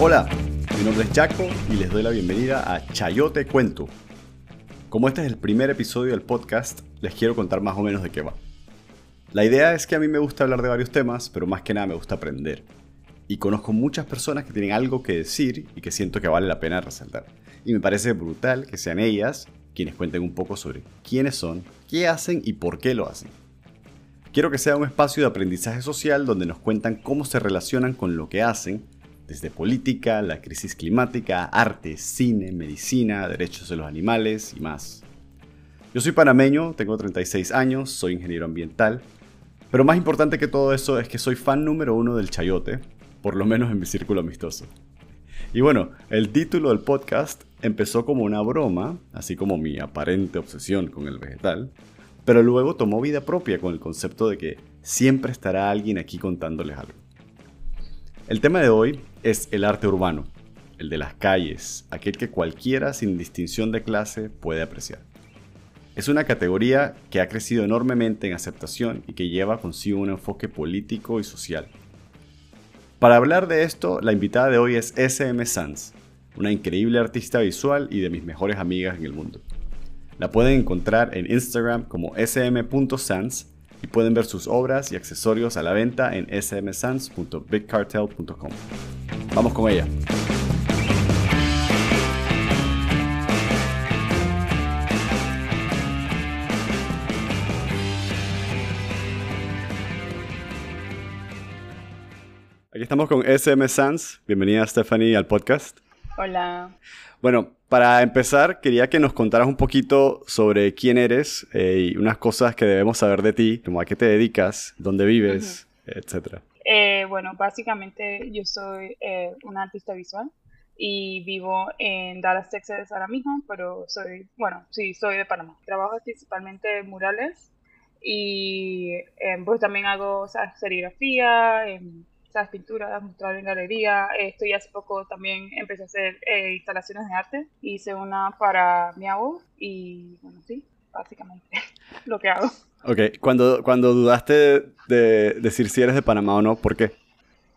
Hola, mi nombre es Jaco y les doy la bienvenida a Chayote Cuento. Como este es el primer episodio del podcast, les quiero contar más o menos de qué va. La idea es que a mí me gusta hablar de varios temas, pero más que nada me gusta aprender. Y conozco muchas personas que tienen algo que decir y que siento que vale la pena resaltar. Y me parece brutal que sean ellas quienes cuenten un poco sobre quiénes son, qué hacen y por qué lo hacen. Quiero que sea un espacio de aprendizaje social donde nos cuentan cómo se relacionan con lo que hacen desde política, la crisis climática, arte, cine, medicina, derechos de los animales y más. Yo soy panameño, tengo 36 años, soy ingeniero ambiental, pero más importante que todo eso es que soy fan número uno del chayote, por lo menos en mi círculo amistoso. Y bueno, el título del podcast empezó como una broma, así como mi aparente obsesión con el vegetal, pero luego tomó vida propia con el concepto de que siempre estará alguien aquí contándoles algo. El tema de hoy es el arte urbano, el de las calles, aquel que cualquiera sin distinción de clase puede apreciar. Es una categoría que ha crecido enormemente en aceptación y que lleva consigo un enfoque político y social. Para hablar de esto, la invitada de hoy es SM Sanz, una increíble artista visual y de mis mejores amigas en el mundo. La pueden encontrar en Instagram como sm.sans y pueden ver sus obras y accesorios a la venta en smsans.bigcartel.com. Vamos con ella. Aquí estamos con SM Sans. Bienvenida Stephanie al podcast. Hola. Bueno, para empezar, quería que nos contaras un poquito sobre quién eres eh, y unas cosas que debemos saber de ti, como a qué te dedicas, dónde vives, etcétera. Eh, bueno, básicamente yo soy eh, una artista visual y vivo en Dallas, Texas ahora mismo, pero soy, bueno, sí, soy de Panamá. Trabajo principalmente en murales y pues también hago serigrafía, ¿sabes? pinturas, mostrar en galería. Estoy hace poco también empecé a hacer eh, instalaciones de arte. Hice una para mi abuelo y bueno, sí, básicamente lo que hago. Ok, cuando, cuando dudaste de decir si eres de Panamá o no, ¿por qué?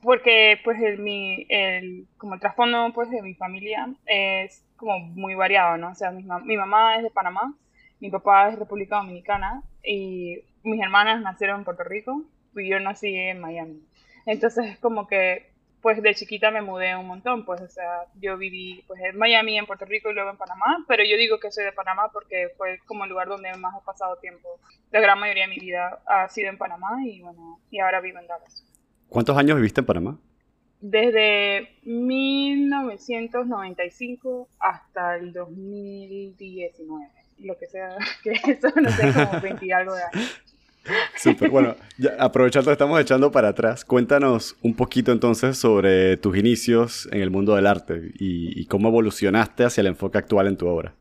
Porque pues el, mi, el, como el trasfondo pues de mi familia es como muy variado, ¿no? O sea, mi, mi mamá es de Panamá, mi papá es de República Dominicana y mis hermanas nacieron en Puerto Rico y yo nací en Miami. Entonces es como que, pues de chiquita me mudé un montón, pues, o sea, yo viví pues en Miami, en Puerto Rico y luego en Panamá, pero yo digo que soy de Panamá porque fue como el lugar donde más he pasado tiempo. La gran mayoría de mi vida ha sido en Panamá y bueno, y ahora vivo en Dallas. ¿Cuántos años viviste en Panamá? Desde 1995 hasta el 2019, lo que sea, que eso no sé, como 20 y algo de años. Súper, bueno, aprovechando estamos echando para atrás, cuéntanos un poquito entonces sobre tus inicios en el mundo del arte y, cómo evolucionaste hacia el enfoque actual en tu obra.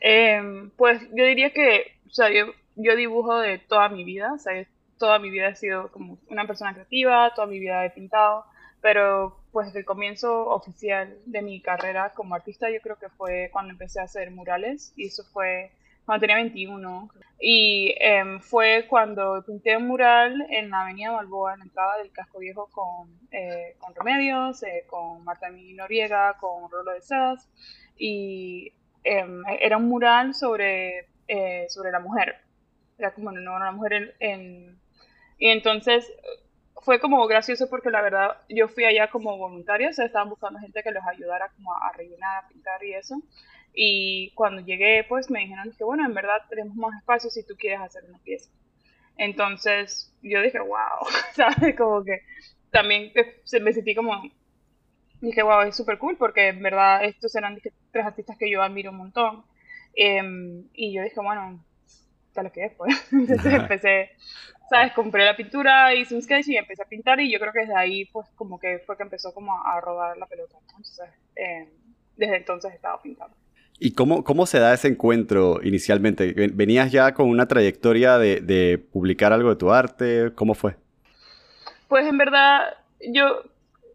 Em, pues yo diría que, o sea, yo, yo, dibujo de toda mi vida, o sea, toda mi vida he sido como una persona creativa, toda mi vida he pintado, pero pues desde el comienzo oficial de mi carrera como artista yo creo que fue cuando empecé a hacer murales y eso fue cuando tenía 21. Y em, fue cuando pinté un mural en la avenida Balboa, en la entrada del casco viejo con, eh, con Remedios, eh, con Marta Noriega, con Rolo de Sedas. Y em, era un mural sobre, eh, sobre la mujer. Era como no, una mujer en, Y entonces fue como gracioso porque la verdad yo fui allá como voluntaria, o sea, estaban buscando gente que los ayudara como a rellenar, a pintar y eso. Y cuando llegué, pues me dijeron que, bueno, en verdad tenemos más espacio si tú quieres hacer una pieza. Entonces yo dije, wow, ¿sabes? Como que también se me sentí como, dije, wow, es súper cool porque en verdad estos eran tres artistas que yo admiro un montón. Em, y yo dije, bueno, tal lo que es, pues. Entonces empecé, ¿sabes? Compré la pintura, hice un sketch y empecé a pintar y yo creo que desde ahí, pues, como que fue que empezó como a rodar la pelota. Entonces, em, desde entonces he estado pintando. ¿Y cómo, cómo se da ese encuentro inicialmente? ¿Venías ya con una trayectoria de, de publicar algo de tu arte? ¿Cómo fue? Pues en verdad, yo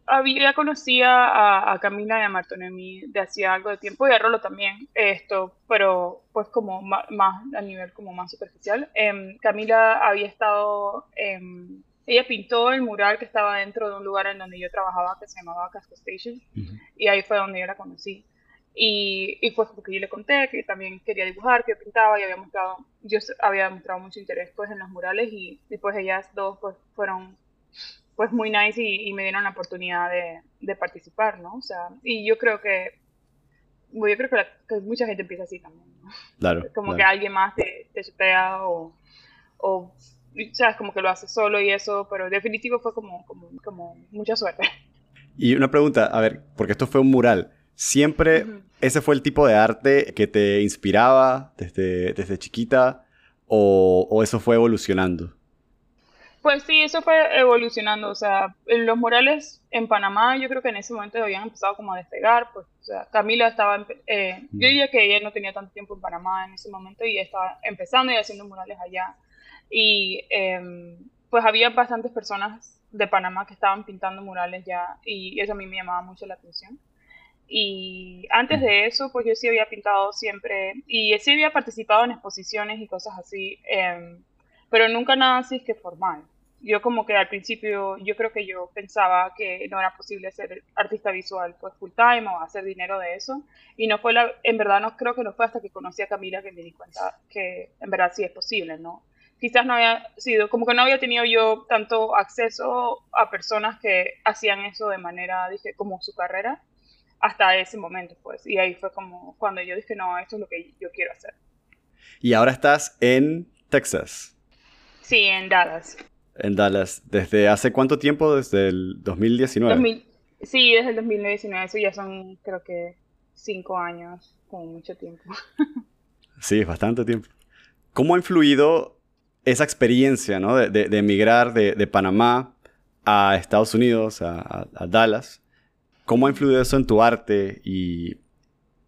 había conocía a, a, Camila y a Martonemi de hacía algo de tiempo y a Rolo también, esto, pero pues como más, a nivel como más superficial. Em, Camila había estado, ella pintó el mural que estaba dentro de un lugar en donde yo trabajaba que se llamaba Casco Station y ahí fue donde yo la conocí. Y, y fue porque yo le conté que también quería dibujar, que pintaba y había mostrado, yo había mostrado mucho interés pues en los murales y, después ellas dos pues fueron pues muy nice y, me dieron la oportunidad de, de, participar, ¿no? O sea, y yo creo que, bueno, yo creo que, mucha gente empieza así también, ¿no? Claro. Como que alguien más te, te o, o, sabes, como que lo hace solo y eso, pero definitivo fue como, como, como mucha suerte. Y una pregunta, a ver, porque esto fue un mural. ¿Siempre ese fue el tipo de arte que te inspiraba desde, desde chiquita o, o, eso fue evolucionando? Pues sí, eso fue evolucionando. O sea, los murales en Panamá yo creo que en ese momento habían empezado como a despegar. Pues, o sea, Camila estaba, eh, yo diría que ella no tenía tanto tiempo en Panamá en ese momento y estaba empezando y haciendo murales allá. Y em, pues había bastantes personas de Panamá que estaban pintando murales ya y eso a mí me llamaba mucho la atención. Y antes de eso, pues yo sí había pintado siempre y sí había participado en exposiciones y cosas así, em, pero nunca nada así que formal. Yo como que al principio, yo creo que yo pensaba que no era posible ser artista visual pues full time o hacer dinero de eso. Y no fue la, en verdad no creo que no fue hasta que conocí a Camila que me di cuenta que en verdad sí es posible, ¿no? Quizás no había sido, como que no había tenido yo tanto acceso a personas que hacían eso de manera, dije, como su carrera hasta ese momento, pues. Y ahí fue como cuando yo dije, no, esto es lo que yo quiero hacer. Y ahora estás en Texas. Sí, en Dallas. En Dallas. ¿Desde hace cuánto tiempo? ¿Desde el 2019? sí, desde el 2019. Eso ya son, creo que, cinco años, como mucho tiempo. sí, es bastante tiempo. ¿Cómo ha influido esa experiencia, ¿no? De, de, emigrar de, Panamá a Estados Unidos, a Dallas? ¿Cómo ha influido eso en tu arte y,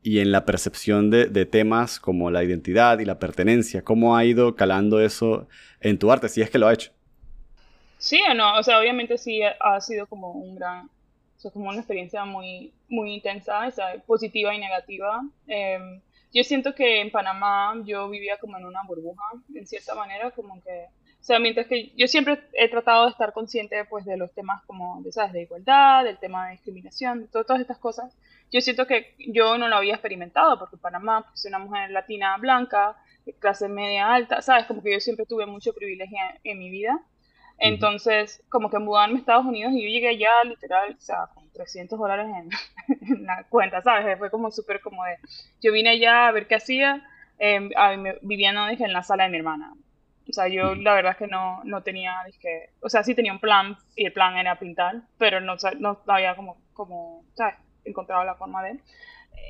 en la percepción de, temas como la identidad y la pertenencia? ¿Cómo ha ido calando eso en tu arte, si es que lo ha hecho? Sí o no, o sea, obviamente sí ha sido como un gran, o sea, como una experiencia muy, muy intensa, o positiva y negativa. Em, yo siento que en Panamá yo vivía como en una burbuja, en cierta manera, como que sea, mientras que yo siempre he tratado de estar consciente pues, de los temas como, ¿sabes? de igualdad, del tema de discriminación, de todas estas cosas, yo siento que yo no lo había experimentado, porque Panamá pues, es una mujer latina blanca, clase media alta, ¿sabes? Como que yo siempre tuve mucho privilegio en, mi vida. Entonces, como que mudarme a Estados Unidos y yo llegué allá literal, o sea, con 300 dólares en, la cuenta, ¿sabes? Fue como súper como de, yo vine allá a ver qué hacía, eh, vivía no, dije, en la sala de mi hermana. O sea, yo la verdad es que no, no tenía, dije, o sea, sí tenía un plan y el plan era pintar, pero no, no había como, como, ¿sabes? Encontrado la forma de.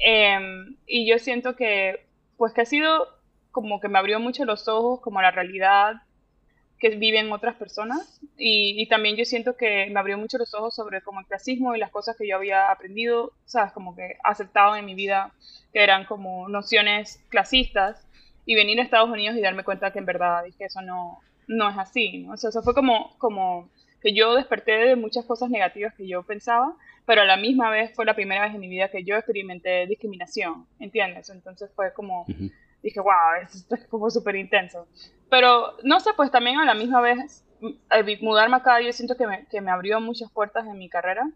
Em, y yo siento que, pues que ha sido como que me abrió mucho los ojos como la realidad que viven otras personas y, y, también yo siento que me abrió mucho los ojos sobre como el clasismo y las cosas que yo había aprendido, sabes, como que aceptado en mi vida que eran como nociones clasistas y venir a Estados Unidos y darme cuenta que en verdad dije eso no, no es así, ¿no? O sea, eso fue como, como que yo desperté de muchas cosas negativas que yo pensaba, pero a la misma vez fue la primera vez en mi vida que yo experimenté discriminación, ¿entiendes? Entonces fue como, dije, wow, esto es como súper intenso. Pero no sé, pues también a la misma vez, mudarme acá yo siento que me, que me abrió muchas puertas en mi carrera.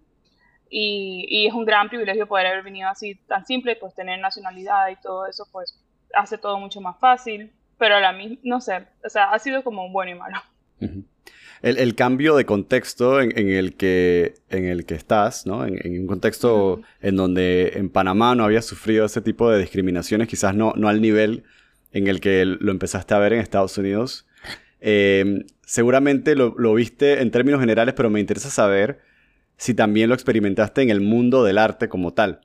Y, y, es un gran privilegio poder haber venido así tan simple, pues tener nacionalidad y todo eso, pues hace todo mucho más fácil, pero a la misma, no sé, o sea, ha sido como bueno y malo. el, cambio de contexto en, el que, en el que estás, ¿no? En, un contexto en donde en Panamá no habías sufrido ese tipo de discriminaciones, quizás no, no al nivel en el que lo empezaste a ver en Estados Unidos. Eh, seguramente lo, lo, viste en términos generales, pero me interesa saber si también lo experimentaste en el mundo del arte como tal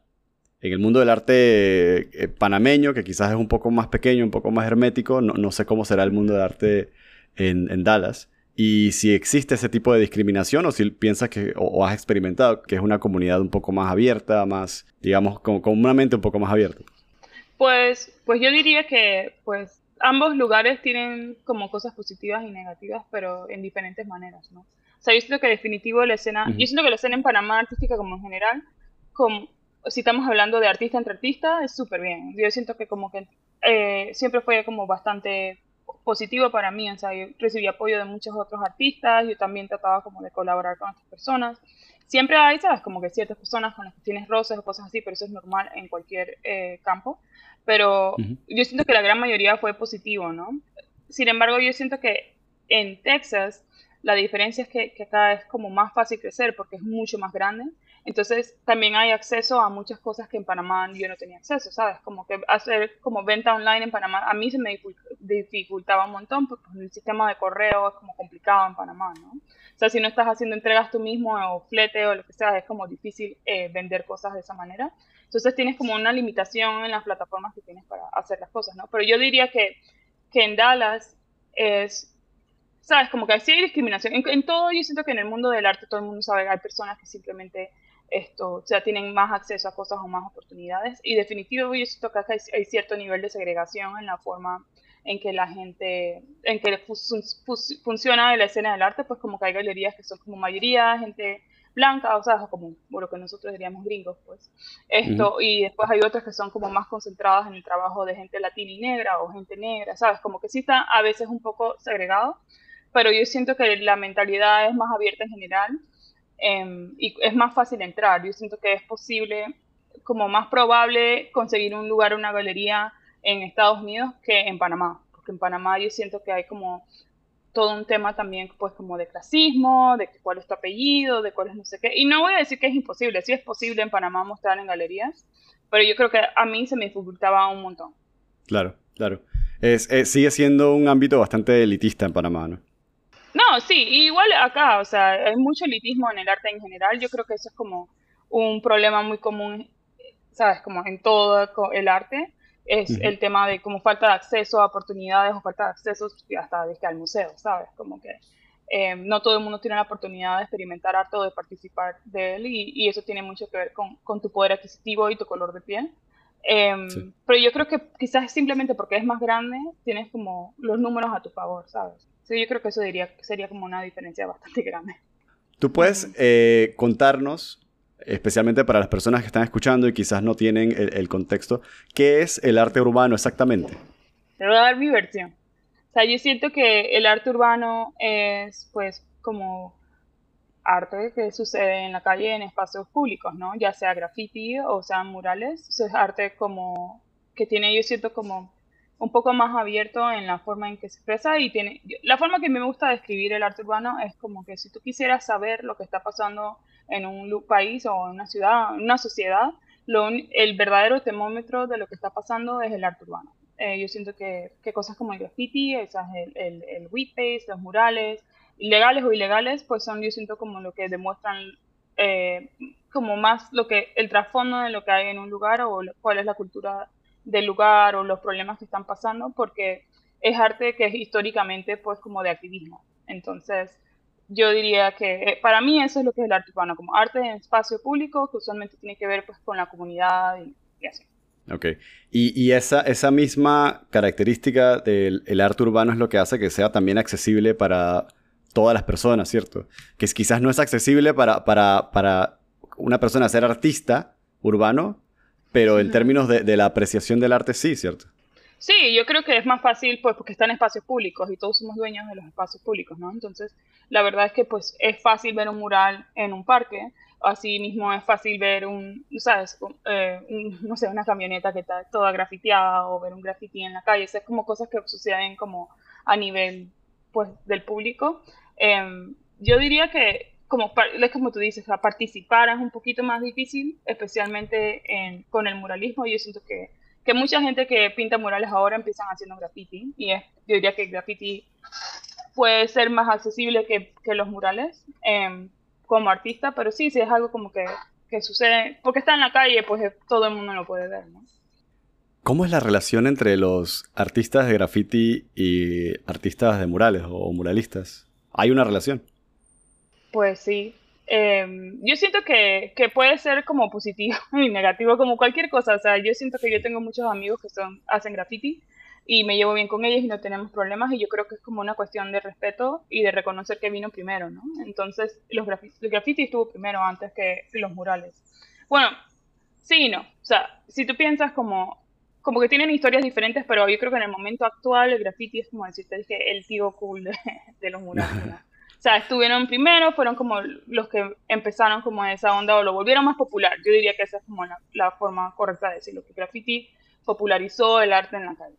en el mundo del arte eh, panameño, que quizás es un poco más pequeño, un poco más hermético, no, sé cómo será el mundo del arte en, Dallas. Y si existe ese tipo de discriminación o si piensas que, o, has experimentado que es una comunidad un poco más abierta, más, digamos, con, una mente un poco más abierta. Pues, pues yo diría que pues ambos lugares tienen como cosas positivas y negativas, pero en diferentes maneras, ¿no? O sea, yo siento que definitivo la escena, yo siento que la escena en Panamá artística como en general, como, si estamos hablando de artista entre artista, es súper bien. Yo siento que como que eh, siempre fue como bastante positivo para mí, o sea, yo recibí apoyo de muchos otros artistas, yo también trataba como de colaborar con otras personas. Siempre hay, sabes, como que ciertas personas con las que tienes roces o cosas así, pero eso es normal en cualquier eh, campo. Pero yo siento que la gran mayoría fue positivo, ¿no? Sin embargo, yo siento que en Texas la diferencia es que, que acá es como más fácil crecer porque es mucho más grande entonces también hay acceso a muchas cosas que en Panamá yo no tenía acceso, ¿sabes? Como que hacer como venta online en Panamá, a mí se me dificultaba un montón porque el sistema de correo es como complicado en Panamá, ¿no? O sea, si no estás haciendo entregas tú mismo o flete o lo que sea, es como difícil eh, vender cosas de esa manera. Entonces tienes como una limitación en las plataformas que tienes para hacer las cosas, ¿no? Pero yo diría que, que en Dallas es ¿sabes? Como que hay discriminación. En, en, todo, yo siento que en el mundo del arte todo el mundo sabe hay personas que simplemente esto, o sea, tienen más acceso a cosas o más oportunidades. Y definitivamente yo siento que hay, cierto nivel de segregación en la forma en que la gente, en que funciona la escena del arte, pues como que hay galerías que son como mayoría gente blanca, o sea, como lo que nosotros diríamos gringos, pues. Esto, y después hay otras que son como más concentradas en el trabajo de gente latina y negra o gente negra, ¿sabes? Como que sí está a veces un poco segregado, pero yo siento que la mentalidad es más abierta en general Em, y es más fácil entrar. Yo siento que es posible, como más probable, conseguir un lugar, una galería en Estados Unidos que en Panamá, porque en Panamá yo siento que hay como todo un tema también pues como de clasismo, de cuál es tu apellido, de cuál es no sé qué. Y no voy a decir que es imposible, sí es posible en Panamá mostrar en galerías, pero yo creo que a mí se me dificultaba un montón. Claro, claro. Es, sigue siendo un ámbito bastante elitista en Panamá, ¿no? No, sí, igual acá, o sea, hay mucho elitismo en el arte en general. Yo creo que eso es como un problema muy común, ¿sabes? Como en todo el arte. Es el tema de como falta de acceso a oportunidades o falta de acceso hasta al museo, ¿sabes? Como que eh, no todo el mundo tiene la oportunidad de experimentar arte o de participar de él y, eso tiene mucho que ver con, tu poder adquisitivo y tu color de piel. Em, pero yo creo que quizás simplemente porque es más grande, tienes como los números a tu favor, ¿sabes? Sí, yo creo que eso diría, sería como una diferencia bastante grande. ¿Tú puedes eh, contarnos, especialmente para las personas que están escuchando y quizás no tienen el, contexto, qué es el arte urbano exactamente? Te voy a dar mi versión. O sea, yo siento que el arte urbano es pues como arte que sucede en la calle en espacios públicos, ¿no? Ya sea graffiti o sean murales. es arte como que tiene, yo siento como un poco más abierto en la forma en que se expresa y tiene la forma que me gusta describir el arte urbano es como que si tú quisieras saber lo que está pasando en un país o en una ciudad, en una sociedad, lo, el verdadero termómetro de lo que está pasando es el arte urbano. Eh, yo siento que, que, cosas como el graffiti, el, el, el los murales, legales o ilegales, pues son, yo siento como lo que demuestran eh, como más lo que el trasfondo de lo que hay en un lugar o cuál es la cultura del lugar o los problemas que están pasando, porque es arte que es históricamente pues como de activismo. Entonces, yo diría que eh, para mí eso es lo que es el arte urbano, como arte en espacio público, que usualmente tiene que ver pues con la comunidad y, así. Ok. Y, y, esa, esa misma característica del el arte urbano es lo que hace que sea también accesible para todas las personas, ¿cierto? Que quizás no es accesible para, para, para una persona ser artista urbano, pero en términos de, la apreciación del arte sí, ¿cierto? Sí, yo creo que es más fácil pues porque están en espacios públicos y todos somos dueños de los espacios públicos, ¿no? Entonces, la verdad es que pues es fácil ver un mural en un parque, así mismo es fácil ver un, ¿sabes? Eh, no sé, una camioneta que está toda grafiteada o ver un graffiti en la calle, es como cosas que suceden como a nivel pues del público. Em, yo diría que como, es como tú dices, participar es un poquito más difícil, especialmente con el muralismo. Yo siento que, que, mucha gente que pinta murales ahora empiezan haciendo graffiti y es, yo diría que el graffiti puede ser más accesible que, los murales em, como artista, pero sí, sí es algo como que, que, sucede, porque está en la calle, pues todo el mundo lo puede ver, ¿no? ¿Cómo es la relación entre los artistas de graffiti y artistas de murales o muralistas? ¿Hay una relación? Pues sí. Em, yo siento que, que, puede ser como positivo y negativo, como cualquier cosa. O sea, yo siento que yo tengo muchos amigos que son, hacen graffiti y me llevo bien con ellos y no tenemos problemas y yo creo que es como una cuestión de respeto y de reconocer que vino primero, ¿no? Entonces, los graffiti, el graffiti estuvo primero antes que los murales. Bueno, sí y no. O sea, si tú piensas como como que tienen historias diferentes, pero yo creo que en el momento actual el graffiti es como decirte el tío cool de, los murales. o sea, estuvieron primero, fueron como los que empezaron como esa onda o lo volvieron más popular. Yo diría que esa es como la, forma correcta de decirlo, que graffiti popularizó el arte en la calle.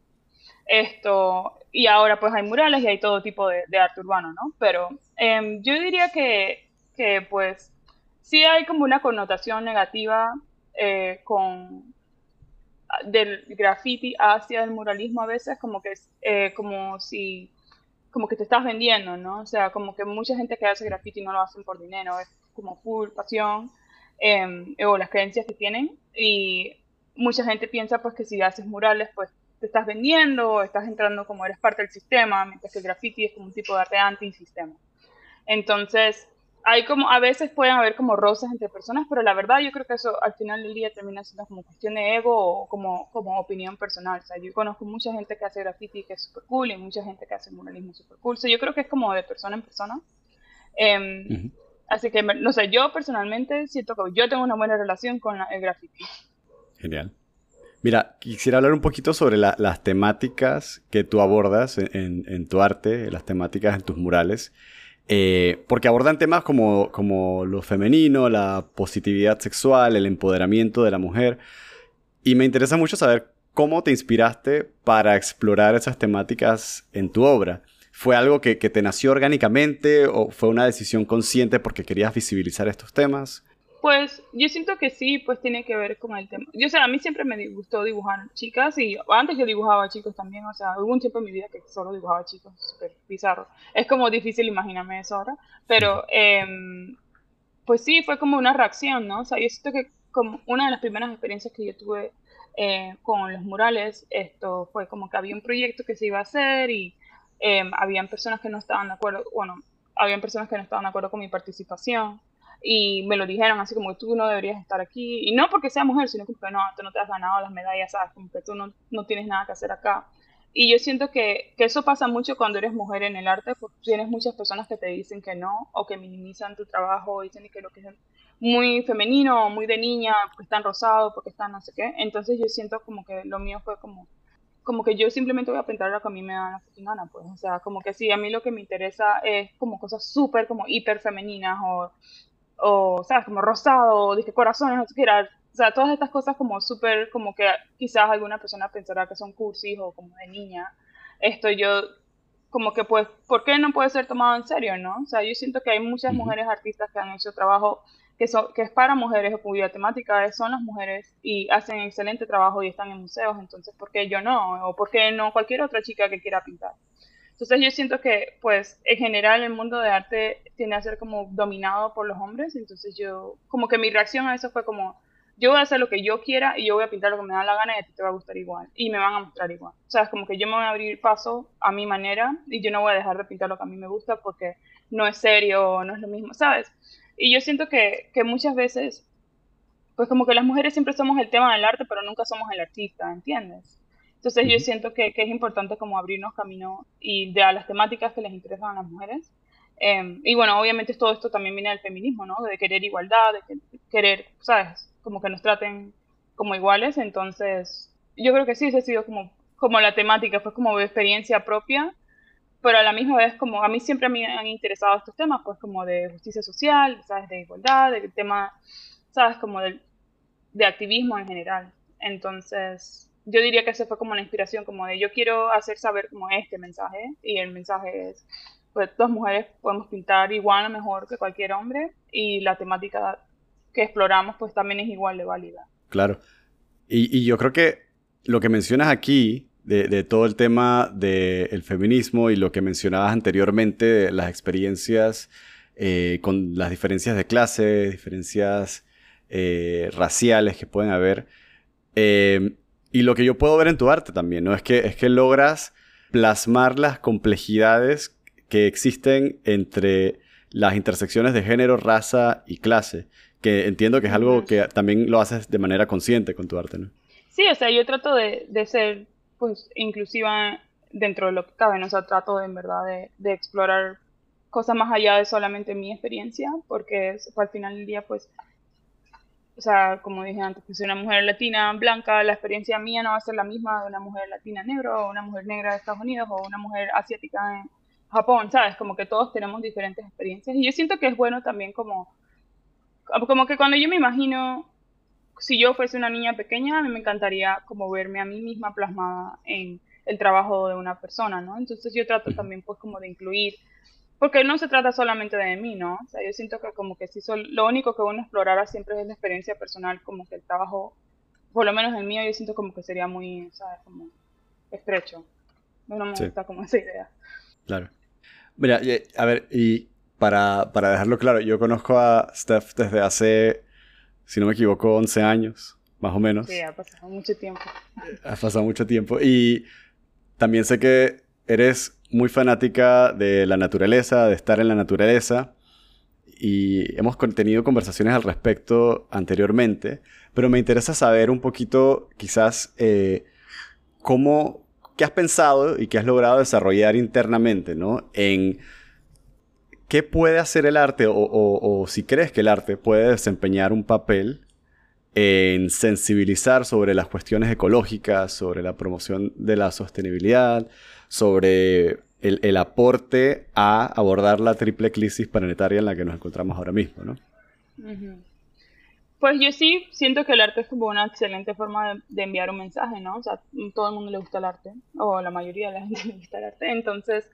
Esto, y ahora pues hay murales y hay todo tipo de, arte urbano, ¿no? Pero em, yo diría que, que pues sí hay como una connotación negativa eh, con del graffiti hacia el muralismo a veces como que es eh, como si como que te estás vendiendo, ¿no? O sea, como que mucha gente que hace graffiti no lo hacen por dinero, es como full pasión em, o las creencias que tienen y mucha gente piensa pues que si haces murales pues te estás vendiendo, estás entrando como eres parte del sistema, mientras que el graffiti es como un tipo de arte anti-sistema. Entonces, hay como, a veces pueden haber como rosas entre personas, pero la verdad yo creo que eso al final del día termina siendo como cuestión de ego o como, como opinión personal. O sea, yo conozco mucha gente que hace graffiti que es súper cool y mucha gente que hace muralismo súper cool. O sea, yo creo que es como de persona en persona. Em, así que, no sé, yo personalmente siento que yo tengo una buena relación con el graffiti. Genial. Mira, quisiera hablar un poquito sobre las temáticas que tú abordas en, en, tu arte, las temáticas en tus murales. Eh, porque abordan temas como, como lo femenino, la positividad sexual, el empoderamiento de la mujer. Y me interesa mucho saber cómo te inspiraste para explorar esas temáticas en tu obra. ¿Fue algo que, que te nació orgánicamente o fue una decisión consciente porque querías visibilizar estos temas? Pues yo siento que sí, pues tiene que ver con el tema. Yo sé, a mí siempre me gustó dibujar chicas y antes yo dibujaba chicos también, o sea, hubo un tiempo en mi vida que solo dibujaba chicos, súper bizarro. Es como difícil imaginarme eso ahora, pero em, pues sí, fue como una reacción, ¿no? O sea, yo siento que como una de las primeras experiencias que yo tuve eh, con los murales, esto fue como que había un proyecto que se iba a hacer y eh, habían personas que no estaban de acuerdo, bueno, habían personas que no estaban de acuerdo con mi participación y me lo dijeron así como que tú no deberías estar aquí y no porque sea mujer sino que no tú no te has ganado las medallas sabes como que tú no, no tienes nada que hacer acá y yo siento que, que, eso pasa mucho cuando eres mujer en el arte porque tienes muchas personas que te dicen que no o que minimizan tu trabajo dicen que lo que es muy femenino muy de niña porque están rosados porque están no sé qué. Entonces yo siento como que lo mío fue como como que yo simplemente voy a pintar lo que a mí me da la gana, pues, o sea, como que sí, a mí lo que me interesa es como cosas súper como hiper femeninas o o, ¿sabes? Como rosado, dije corazones, no sé qué era. O sea, todas estas cosas como súper, como que quizás alguna persona pensará que son cursis o como de niña. Esto yo, como que pues, ¿por qué no puede ser tomado en serio, no? O sea, yo siento que hay muchas mujeres artistas que han hecho trabajo que, son, que es para mujeres o cuya temática son las mujeres y hacen excelente trabajo y están en museos, entonces, ¿por qué yo no? O ¿por qué no cualquier otra chica que quiera pintar? Entonces yo siento que, pues, en general el mundo de arte tiende a ser como dominado por los hombres, entonces yo, como que mi reacción a eso fue como, yo voy a hacer lo que yo quiera y yo voy a pintar lo que me da la gana y a ti te va a gustar igual y me van a mostrar igual. O sea, es como que yo me voy a abrir paso a mi manera y yo no voy a dejar de pintar lo que a mí me gusta porque no es serio, no es lo mismo, ¿sabes? Y yo siento que, que muchas veces, pues como que las mujeres siempre somos el tema del arte, pero nunca somos el artista, ¿entiendes? Entonces yo siento que, que, es importante como abrirnos camino y de a las temáticas que les interesan a las mujeres. Em, y bueno, obviamente todo esto también viene del feminismo, ¿no? De querer igualdad, de querer, ¿sabes? Como que nos traten como iguales. Entonces, yo creo que sí, esa ha sido como, como la temática, fue como de experiencia propia, pero a la misma vez como a mí siempre me han interesado estos temas, pues como de justicia social, ¿sabes? De igualdad, del tema, ¿sabes? Como de, de activismo en general. Entonces, yo diría que esa fue como una inspiración, como de yo quiero hacer saber como este mensaje, y el mensaje es, pues dos mujeres podemos pintar igual o mejor que cualquier hombre, y la temática que exploramos pues también es igual de válida. Claro. Y, yo creo que lo que mencionas aquí, de, todo el tema del feminismo y lo que mencionabas anteriormente, las experiencias eh, con las diferencias de clase, diferencias eh, raciales que pueden haber, eh, y lo que yo puedo ver en tu arte también, ¿no? Es que, es que logras plasmar las complejidades que existen entre las intersecciones de género, raza y clase, que entiendo que es algo que también lo haces de manera consciente con tu arte, ¿no? Sí, o sea, yo trato de, de ser, pues, inclusiva dentro de lo que cabe, ¿no? O sea, trato de, en verdad de, de explorar cosas más allá de solamente mi experiencia, porque al final del día, pues, o sea, como dije antes, que soy una mujer latina blanca, la experiencia mía no va a ser la misma de una mujer latina negra o una mujer negra de Estados Unidos o una mujer asiática en Japón, ¿sabes? Como que todos tenemos diferentes experiencias y yo siento que es bueno también como, como que cuando yo me imagino, si yo fuese una niña pequeña, a mí me encantaría como verme a mí misma plasmada en el trabajo de una persona, ¿no? Entonces yo trato también pues como de incluir porque no se trata solamente de mí, ¿no? O sea, yo siento que como que si lo único que uno explorara siempre es la experiencia personal, como que el trabajo, por lo menos el mío, yo siento como que sería muy, ¿sabes? Como estrecho. No me gusta como esa idea. Claro. Mira, a ver, y para, para dejarlo claro, yo conozco a Steph desde hace, si no me equivoco, 11 años, más o menos. Sí, ha pasado mucho tiempo. Ha pasado mucho tiempo. Y también sé que eres muy fanática de la naturaleza, de estar en la naturaleza, y hemos tenido conversaciones al respecto anteriormente, pero me interesa saber un poquito quizás eh, cómo, qué has pensado y qué has logrado desarrollar internamente, ¿no? En qué puede hacer el arte o, o si crees que el arte puede desempeñar un papel en sensibilizar sobre las cuestiones ecológicas, sobre la promoción de la sostenibilidad, sobre el, aporte a abordar la triple crisis planetaria en la que nos encontramos ahora mismo, ¿no? Pues yo sí siento que el arte es como una excelente forma de, enviar un mensaje, ¿no? O sea, todo el mundo le gusta el arte, o la mayoría de la gente le gusta el arte. Entonces,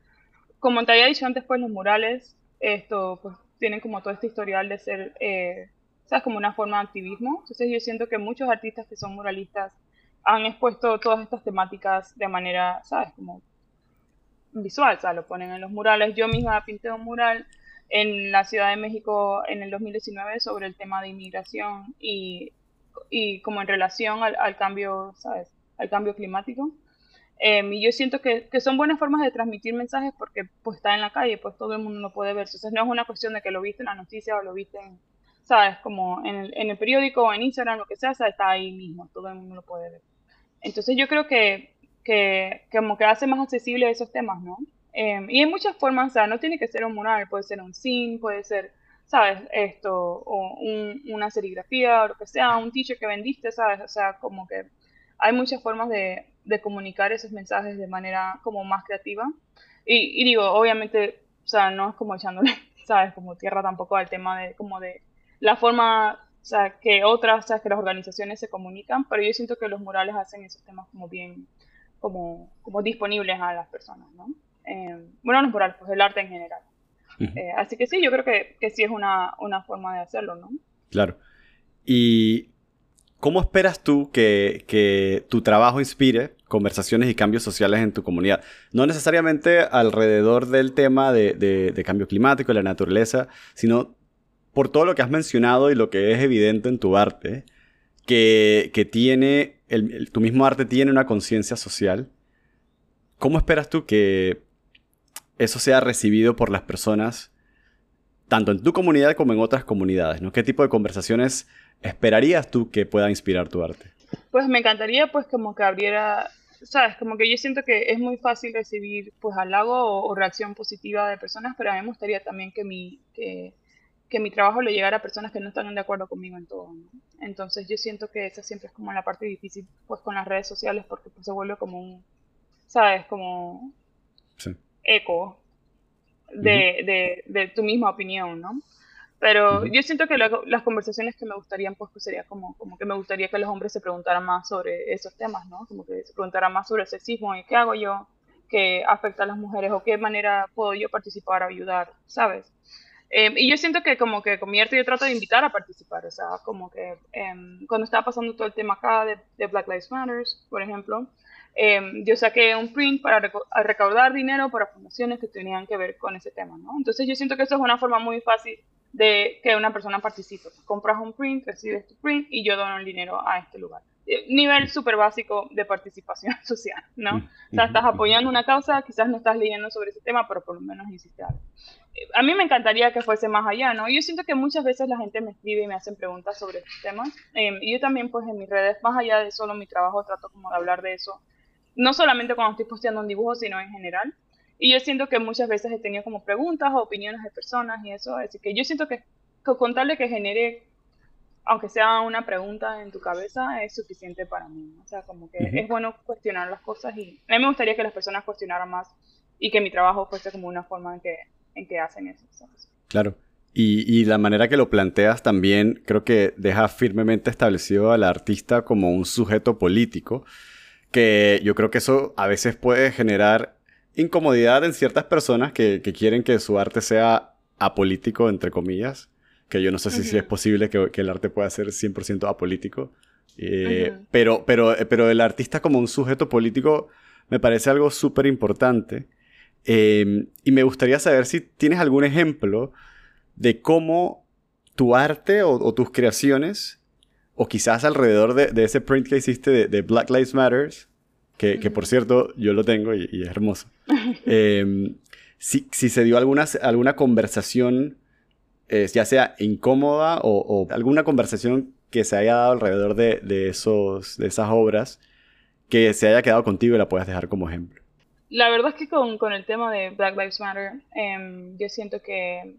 como te había dicho antes, pues los murales, esto, pues tienen como todo este historial de ser, eh, ¿sabes? Como una forma de activismo. Entonces yo siento que muchos artistas que son muralistas han expuesto todas estas temáticas de manera, ¿sabes? Como visual, o sea, lo ponen en los murales. Yo misma pinté un mural en la Ciudad de México en el 2019 sobre el tema de inmigración y, y como en relación al, cambio, ¿sabes? Al cambio climático. Em, y yo siento que, que, son buenas formas de transmitir mensajes porque pues está en la calle, pues todo el mundo lo puede ver. Entonces no es una cuestión de que lo viste en la noticia o lo viste en, ¿sabes? Como en el, en el periódico o en Instagram, lo que sea, está ahí mismo, todo el mundo lo puede ver. Entonces yo creo que que, como que hace más accesible esos temas, ¿no? Em, y hay muchas formas, o sea, no tiene que ser un mural, puede ser un scene, puede ser, ¿sabes? Esto, o una serigrafía, o lo que sea, un t-shirt que vendiste, ¿sabes? O sea, como que hay muchas formas de, de comunicar esos mensajes de manera como más creativa. Y, y, digo, obviamente, o sea, no es como echándole, ¿sabes? Como tierra tampoco al tema de, como de la forma, o sea, que otras, ¿sabes? Que las organizaciones se comunican, pero yo siento que los murales hacen esos temas como bien, como, como disponibles a las personas, ¿no? Eh, bueno, no por pues el arte en general. Eh, así que sí, yo creo que, que sí es una, una, forma de hacerlo, ¿no? Claro. ¿Y cómo esperas tú que, que, tu trabajo inspire conversaciones y cambios sociales en tu comunidad? No necesariamente alrededor del tema de, de, cambio climático y la naturaleza, sino por todo lo que has mencionado y lo que es evidente en tu arte, que, tiene tu mismo arte tiene una conciencia social, ¿cómo esperas tú que eso sea recibido por las personas, tanto en tu comunidad como en otras comunidades? ¿no? ¿Qué tipo de conversaciones esperarías tú que pueda inspirar tu arte? Pues me encantaría pues como que abriera, sabes, como que yo siento que es muy fácil recibir pues halago o, o reacción positiva de personas, pero a mí me gustaría también que mi, que, que mi trabajo le llegara a personas que no están de acuerdo conmigo en todo. Entonces yo siento que esa siempre es como la parte difícil pues con las redes sociales porque pues, se vuelve como un, ¿sabes? Como eco de, de, tu misma opinión, ¿no? Pero yo siento que las conversaciones que me gustarían, pues, pues, sería como, como que me gustaría que los hombres se preguntaran más sobre esos temas, ¿no? Como que se preguntaran más sobre el sexismo y qué hago yo que afecta a las mujeres o qué manera puedo yo participar ayudar, ¿sabes? Em, y yo siento que como que con mi arte yo trato de invitar a participar, o sea, como que em, cuando estaba pasando todo el tema acá de, Black Lives Matter, por ejemplo, em, yo saqué un print para recaudar dinero para fundaciones que tenían que ver con ese tema, ¿no? Entonces yo siento que eso es una forma muy fácil de que una persona participe. Compras un print, recibes tu print y yo dono el dinero a este lugar. Eh, nivel súper básico de participación social, ¿no? O sea, estás apoyando una causa, quizás no estás leyendo sobre ese tema, pero por lo menos hiciste algo. Eh, a mí me encantaría que fuese más allá, ¿no? Yo siento que muchas veces la gente me escribe y me hacen preguntas sobre estos temas. Em, y yo también, pues, en mis redes, más allá de solo mi trabajo, trato como de hablar de eso. No solamente cuando estoy posteando un dibujo, sino en general. Y yo siento que muchas veces he tenido como preguntas o opiniones de personas y eso. Así que yo siento que, que con tal de que genere aunque sea una pregunta en tu cabeza, es suficiente para mí. O sea, como que es bueno cuestionar las cosas y a mí me gustaría que las personas cuestionaran más y que mi trabajo fuese como una forma en que, en que hacen eso. Claro. Y, y, la manera que lo planteas también creo que deja firmemente establecido al artista como un sujeto político, que yo creo que eso a veces puede generar incomodidad en ciertas personas que, que quieren que su arte sea apolítico, entre comillas, que yo no sé si, es posible que, que, el arte pueda ser 100% apolítico, eh, pero, pero, pero el artista como un sujeto político me parece algo súper importante. Em, y me gustaría saber si tienes algún ejemplo de cómo tu arte o, tus creaciones, o quizás alrededor de, ese print que hiciste de, Black Lives Matter, que, que, por cierto yo lo tengo y, es hermoso, em, si, si, se dio alguna, alguna conversación, eh, ya sea incómoda o, o, alguna conversación que se haya dado alrededor de, de, esos, de esas obras, que se haya quedado contigo y la puedas dejar como ejemplo. La verdad es que con, con el tema de Black Lives Matter, em, yo siento que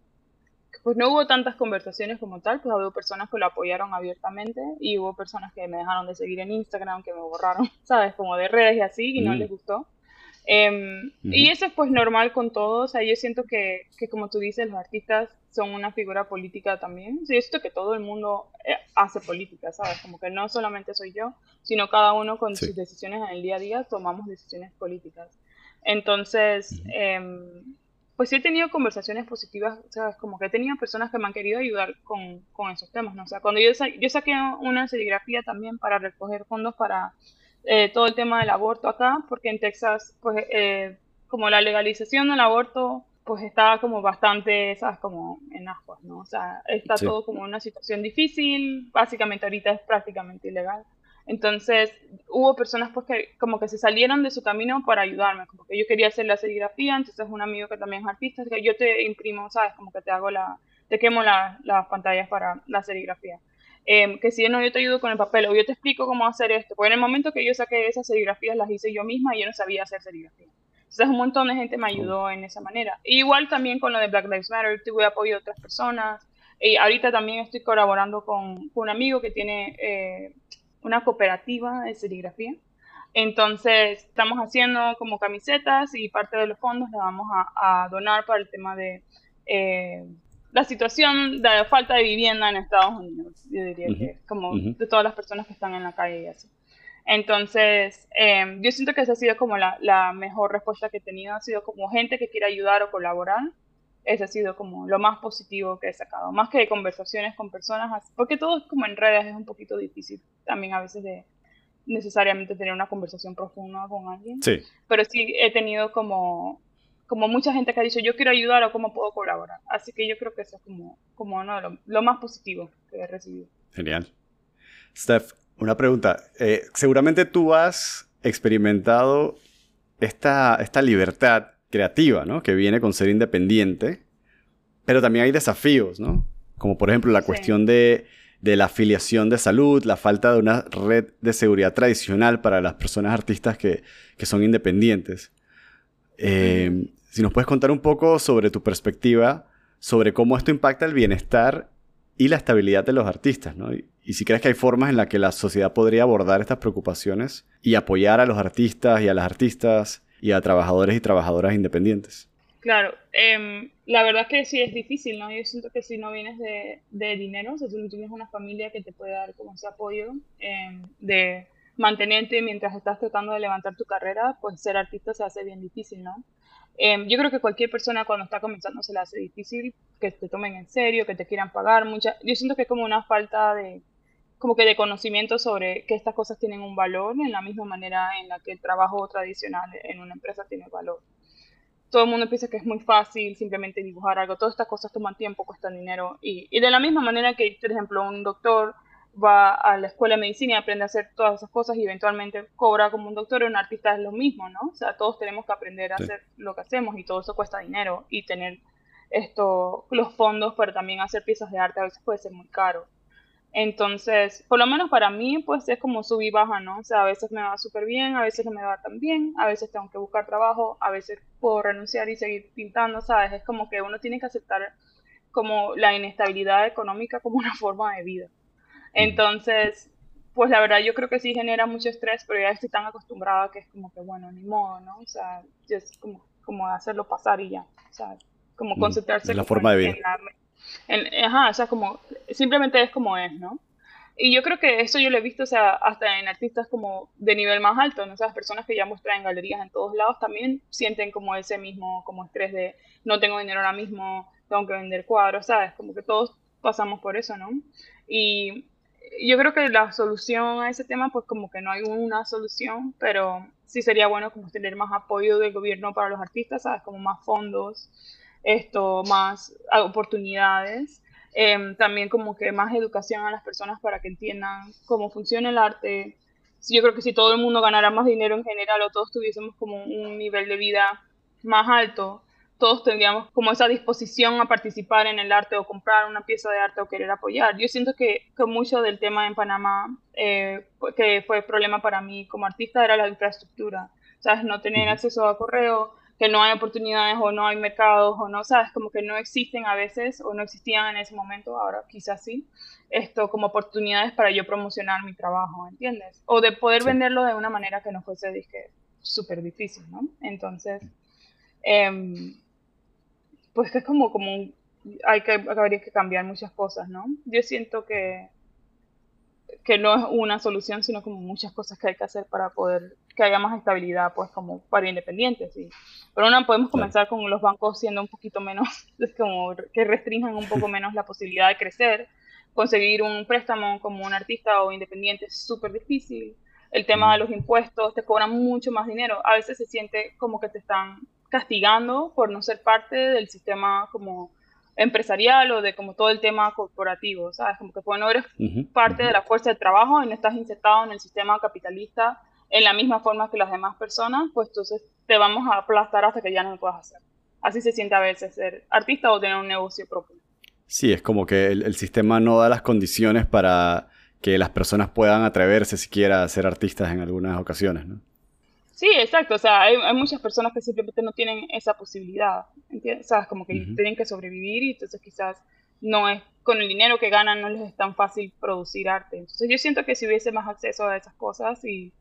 pues no hubo tantas conversaciones como tal, pues hubo personas que lo apoyaron abiertamente y hubo personas que me dejaron de seguir en Instagram, que me borraron, ¿sabes? Como de redes y así, y no mm. les gustó. Em, y eso es pues normal con todos, o sea, yo siento que, que, como tú dices, los artistas son una figura política también. yo siento que todo el mundo eh, hace política, ¿sabes? Como que no solamente soy yo, sino cada uno con sus decisiones en el día a día tomamos decisiones políticas. Entonces, pues sí he tenido conversaciones positivas, ¿sabes? Como que he tenido personas que me han querido ayudar con, con esos temas, ¿no? O sea, cuando yo, yo saqué una serigrafía también para recoger fondos para eh, todo el tema del aborto acá, porque en Texas, pues, eh, como la legalización del aborto, pues estaba como bastante, ¿sabes? Como en ascuas, ¿no? O sea, está todo como una situación difícil, básicamente ahorita es prácticamente ilegal. Entonces hubo personas pues que como que se salieron de su camino para ayudarme, como que yo quería hacer la serigrafía, entonces un amigo que también es artista, que yo te imprimo, ¿sabes? Como que te hago la, te quemo las pantallas para la serigrafía. Em, que si no, yo te ayudo con el papel o yo te explico cómo hacer esto. Porque en el momento que yo saqué esas serigrafías las hice yo misma y yo no sabía hacer serigrafía. Entonces un montón de gente me ayudó en esa manera. igual también con lo de Black Lives Matter, tuve apoyo de otras personas. Y ahorita también estoy colaborando con, con un amigo que tiene eh, una cooperativa de serigrafía. Entonces, estamos haciendo como camisetas y parte de los fondos la vamos a, donar para el tema de eh, la situación de la falta de vivienda en Estados Unidos. Yo diría que como de todas las personas que están en la calle y así. Entonces, em, yo siento que esa ha sido como la, la, mejor respuesta que he tenido, ha sido como gente que quiere ayudar o colaborar ese ha sido como lo más positivo que he sacado, más que de conversaciones con personas, porque todo es como en redes, es un poquito difícil también a veces de necesariamente tener una conversación profunda con alguien. Sí. Pero sí he tenido como, como mucha gente que ha dicho, yo quiero ayudar o cómo puedo colaborar. Así que yo creo que eso es como, como uno de lo, más positivo que he recibido. Genial. Steph, una pregunta. Eh, seguramente tú has experimentado esta, esta libertad creativa, ¿no? Que viene con ser independiente. Pero también hay desafíos, ¿no? Como por ejemplo la cuestión de, la afiliación de salud, la falta de una red de seguridad tradicional para las personas artistas que, son independientes. Eh, si nos puedes contar un poco sobre tu perspectiva sobre cómo esto impacta el bienestar y la estabilidad de los artistas, ¿no? Y, y, si crees que hay formas en las que la sociedad podría abordar estas preocupaciones y apoyar a los artistas y a las artistas y a trabajadores y trabajadoras independientes. Claro, em, la verdad es que sí es difícil, ¿no? Yo siento que si no vienes de, de dinero, o sea, si no tienes una familia que te puede dar como ese apoyo em, de mantenerte mientras estás tratando de levantar tu carrera, pues ser artista se hace bien difícil, ¿no? Em, yo creo que cualquier persona cuando está comenzando se le hace difícil que te tomen en serio, que te quieran pagar. Mucha, yo siento que es como una falta de, como que de conocimiento sobre que estas cosas tienen un valor en la misma manera en la que el trabajo tradicional en una empresa tiene valor. Todo el mundo piensa que es muy fácil simplemente dibujar algo, todas estas cosas toman tiempo, cuestan dinero y, y de la misma manera que, por ejemplo, un doctor va a la escuela de medicina y aprende a hacer todas esas cosas y eventualmente cobra como un doctor, un artista es lo mismo, ¿no? O sea, todos tenemos que aprender a hacer lo que hacemos y todo eso cuesta dinero y tener esto, los fondos para también hacer piezas de arte a veces puede ser muy caro. Entonces, por lo menos para mí, pues es como subir y baja, ¿no? O sea, a veces me va súper bien, a veces no me va tan bien, a veces tengo que buscar trabajo, a veces puedo renunciar y seguir pintando, ¿sabes? Es como que uno tiene que aceptar como la inestabilidad económica como una forma de vida. Entonces, pues la verdad yo creo que sí genera mucho estrés, pero ya estoy tan acostumbrada que es como que, bueno, ni modo, ¿no? O sea, es como, como hacerlo pasar y ya. O sea, como concentrarse en la forma de vida. En ajá, o sea, como, simplemente es como es, ¿no? Y yo creo que eso yo lo he visto, o sea, hasta en artistas como de nivel más alto, ¿no? O sea, las personas que ya muestran en galerías en todos lados también sienten como ese mismo, como estrés de no tengo dinero ahora mismo, tengo que vender cuadros, ¿sabes? Como que todos pasamos por eso, ¿no? Y yo creo que la solución a ese tema, pues como que no hay una solución, pero sí sería bueno como tener más apoyo del gobierno para los artistas, ¿sabes? Como más fondos, esto, más oportunidades Em, también como que más educación a las personas para que entiendan cómo funciona el arte. Yo creo que si todo el mundo ganara más dinero en general o todos tuviésemos como un nivel de vida más alto, todos tendríamos como esa disposición a participar en el arte o comprar una pieza de arte o querer apoyar. Yo siento que, que mucho del tema en Panamá, eh, que fue problema para mí como artista, era la infraestructura. ¿Sabes? No tener acceso a correo, que no hay oportunidades o no hay mercados o no, sabes, como que no existen a veces o no existían en ese momento, ahora quizás sí, esto como oportunidades para yo promocionar mi trabajo, ¿entiendes? O de poder venderlo de una manera que no fuese, dije, súper difícil, ¿no? Entonces, eh, pues es como, como hay que, habría que cambiar muchas cosas, ¿no? Yo siento que que no es una solución, sino como muchas cosas que hay que hacer para poder que haya más estabilidad, pues como para independientes. ¿sí? Pero una podemos comenzar con los bancos siendo un poquito menos, como que restrinjan un poco menos la posibilidad de crecer. Conseguir un préstamo como un artista o independiente es súper difícil. El tema de los impuestos, te cobran mucho más dinero. A veces se siente como que te están castigando por no ser parte del sistema como empresarial o de como todo el tema corporativo, ¿sabes? Como que bueno, eres parte de la fuerza de trabajo y no estás insertado en el sistema capitalista en la misma forma que las demás personas, pues entonces te vamos a aplastar hasta que ya no lo puedas hacer. Así se siente a veces ser artista o tener un negocio propio. Sí, es como que el, sistema no da las condiciones para que las personas puedan atreverse siquiera a ser artistas en algunas ocasiones, ¿no? Sí, exacto. O sea, hay, muchas personas que simplemente no tienen esa posibilidad. ¿entiendes? ¿Sabes? Como que tienen que sobrevivir y entonces quizás no es con el dinero que ganan no les es tan fácil producir arte. Entonces yo siento que si hubiese más acceso a esas cosas y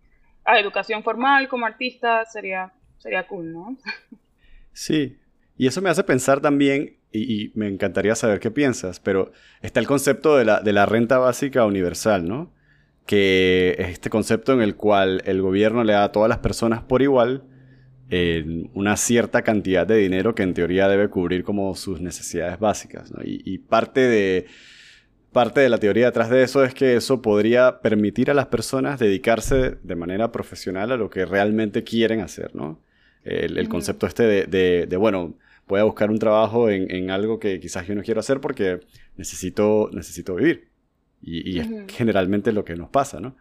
a educación formal como artista sería, sería cool, ¿no? Sí, y eso me hace pensar también, y, me encantaría saber qué piensas, pero está el concepto de la, de la renta básica universal, ¿no? Que es este concepto en el cual el gobierno le da a todas las personas por igual una cierta cantidad de dinero que en teoría debe cubrir como sus necesidades básicas. Y, parte, de, parte de la teoría detrás de eso es que eso podría permitir a las personas dedicarse de manera profesional a lo que realmente quieren hacer. ¿no? El, concepto este de, bueno, voy a buscar un trabajo en, en, algo que quizás yo no quiero hacer porque necesito, necesito vivir. Y, es generalmente lo que nos pasa, ¿no?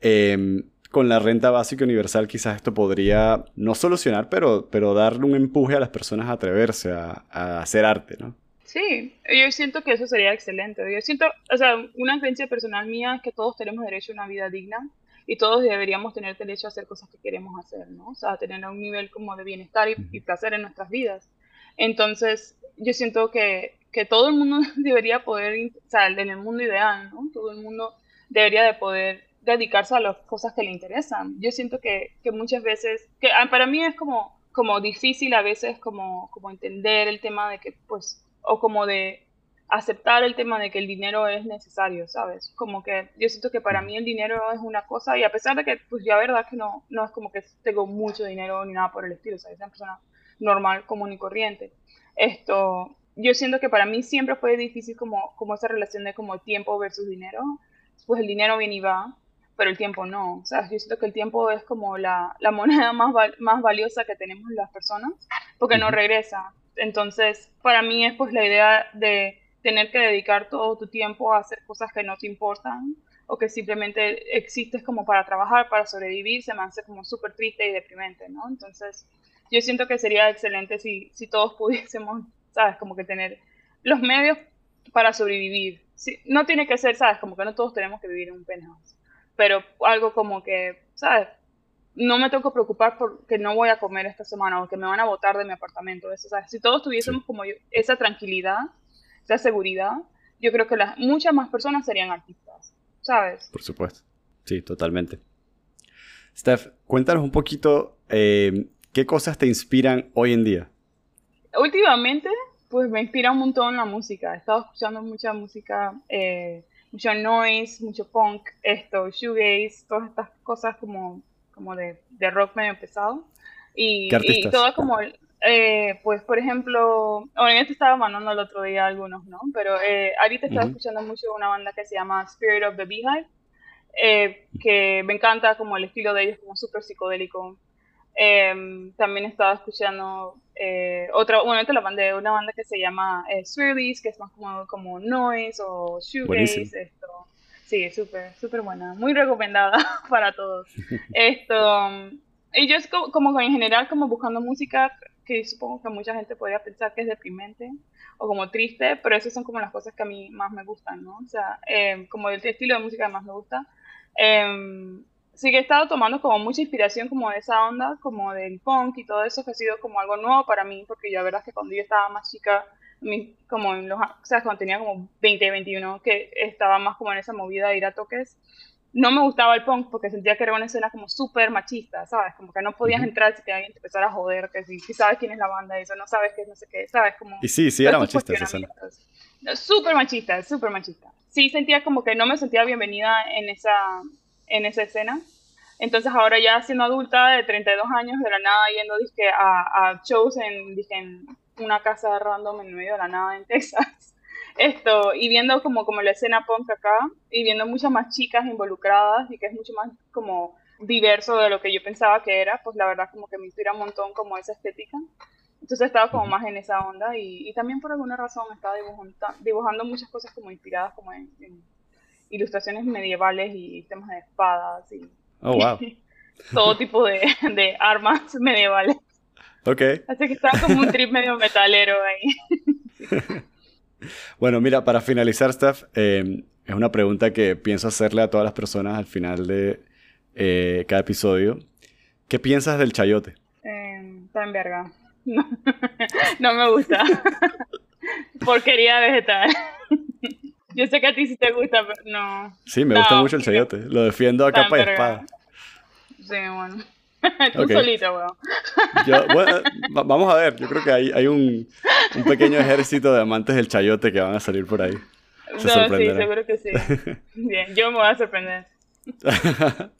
Em, con la renta básica universal quizás esto podría no solucionar, pero, pero darle un empuje a las personas a atreverse a, hacer arte, ¿no? Sí, yo siento que eso sería excelente. Yo siento, o sea, una creencia personal mía es que todos tenemos derecho a una vida digna y todos deberíamos tener derecho a hacer cosas que queremos hacer, ¿no? O sea, tener un nivel como de bienestar y, y placer en nuestras vidas. Entonces, yo siento que que todo el mundo debería poder, o sea, en el mundo ideal, ¿no? Todo el mundo debería de poder dedicarse a las cosas que le interesan. Yo siento que, que muchas veces, que ah, para mí es como, como difícil a veces como, como entender el tema de que, pues, o como de aceptar el tema de que el dinero es necesario, ¿sabes? Como que yo siento que para mí el dinero es una cosa y a pesar de que, pues ya verdad que no, no es como que tengo mucho dinero ni nada por el estilo, ¿sabes? Es una persona normal, común y corriente. Esto, yo siento que para mí siempre fue difícil como, como esa relación de como tiempo versus dinero. Pues el dinero viene y va, pero el tiempo no. O sea, yo siento que el tiempo es como la, la moneda más, más valiosa que tenemos las personas, porque no regresa. Entonces, para mí es pues la idea de tener que dedicar todo tu tiempo a hacer cosas que no te importan o que simplemente existes como para trabajar, para sobrevivir, se me hace como súper triste y deprimente, ¿no? Entonces, yo siento que sería excelente si, si todos pudiésemos ¿sabes? Como que tener los medios para sobrevivir. no tiene que ser, ¿sabes? Como que no todos tenemos que vivir en un penthouse, pero algo como que, ¿sabes? No me tengo que preocupar porque no voy a comer esta semana o que me van a botar de mi apartamento. Eso, ¿sabes? Si todos tuviésemos como esa tranquilidad, esa seguridad, yo creo que las, muchas más personas serían artistas. ¿sabes? Por supuesto. Sí, totalmente. Steph, cuéntanos un poquito eh, qué cosas te inspiran hoy en día. Últimamente, pues me inspira un montón la música. He estado escuchando mucha música, eh, mucho noise, mucho punk, esto, shoegaze, todas estas cosas como, como de, de rock medio pesado. Y, y todo como, eh, pues por ejemplo, obviamente estaba mandando el otro día algunos, ¿no? Pero eh, ahorita estaba escuchando mucho una banda que se llama Spirit of the Beehive, eh, que me encanta como el estilo de ellos, como súper psicodélico. Em, también estaba escuchando eh, otra, bueno, te la mandé, una banda que se llama eh, que es más como, como noise o shoegaze, esto. Sí, súper, súper buena, muy recomendada para todos. esto, y yo es como, como, en general como buscando música que supongo que mucha gente podría pensar que es deprimente o como triste, pero esas son como las cosas que a mí más me gustan, ¿no? O sea, em, como el estilo de música que más me gusta. Eh, sí que he estado tomando como mucha inspiración como de esa onda, como del punk y todo eso, que ha sido como algo nuevo para mí, porque yo la verdad es que cuando yo estaba más chica, como en los, o sea, cuando tenía como 20, 21, que estaba más como en esa movida de ir a toques, no me gustaba el punk porque sentía que era una escena como súper machista, ¿sabes? Como que no podías entrar si te alguien te empezara a joder, que si, sabes quién es la banda, eso, no sabes qué, no sé qué, ¿sabes? Como, y sí, sí, era machista esa escena. Súper machista, súper machista. Sí sentía como que no me sentía bienvenida en esa, en esa escena. Entonces ahora ya siendo adulta de 32 años, de la nada yendo a, a shows en, en una casa random en medio de la nada en Texas. Esto, y viendo como, como la escena punk acá, y viendo muchas más chicas involucradas y que es mucho más como diverso de lo que yo pensaba que era, pues la verdad como que me inspira un montón como esa estética. Entonces estaba como más en esa onda y, y también por alguna razón estaba dibujando, dibujando muchas cosas como inspiradas como en ilustraciones medievales y temas de espadas y oh, wow. todo tipo de, de, armas medievales. Ok. Así que estaba como un trip medio metalero ahí. bueno, mira, para finalizar, Steph, eh, es una pregunta que pienso hacerle a todas las personas al final de eh, cada episodio. ¿Qué piensas del chayote? Eh, está en verga. No, no me gusta. Porquería vegetal. Yo sé que a ti sí te gusta, pero no. Sí, me gusta mucho el chayote. Lo defiendo a capa y espada. Sí, bueno. Tú solito, weón. bueno, vamos a ver. Yo creo que hay, hay un, un, pequeño ejército de amantes del chayote que van a salir por ahí. Se no, sí, seguro que sí. Bien, yo me voy a sorprender.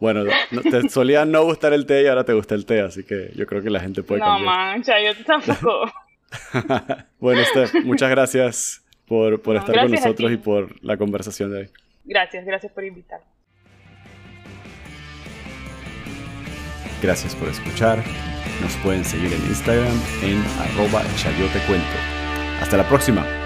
bueno, te solía no gustar el té y ahora te gusta el té, así que yo creo que la gente puede no, cambiar. No, man, chayote tampoco. bueno, Steph, muchas gracias por, por estar con nosotros y por la conversación de hoy. Gracias, gracias por invitar. Gracias por escuchar. Nos pueden seguir en Instagram en arroba chayotecuento. Hasta la próxima.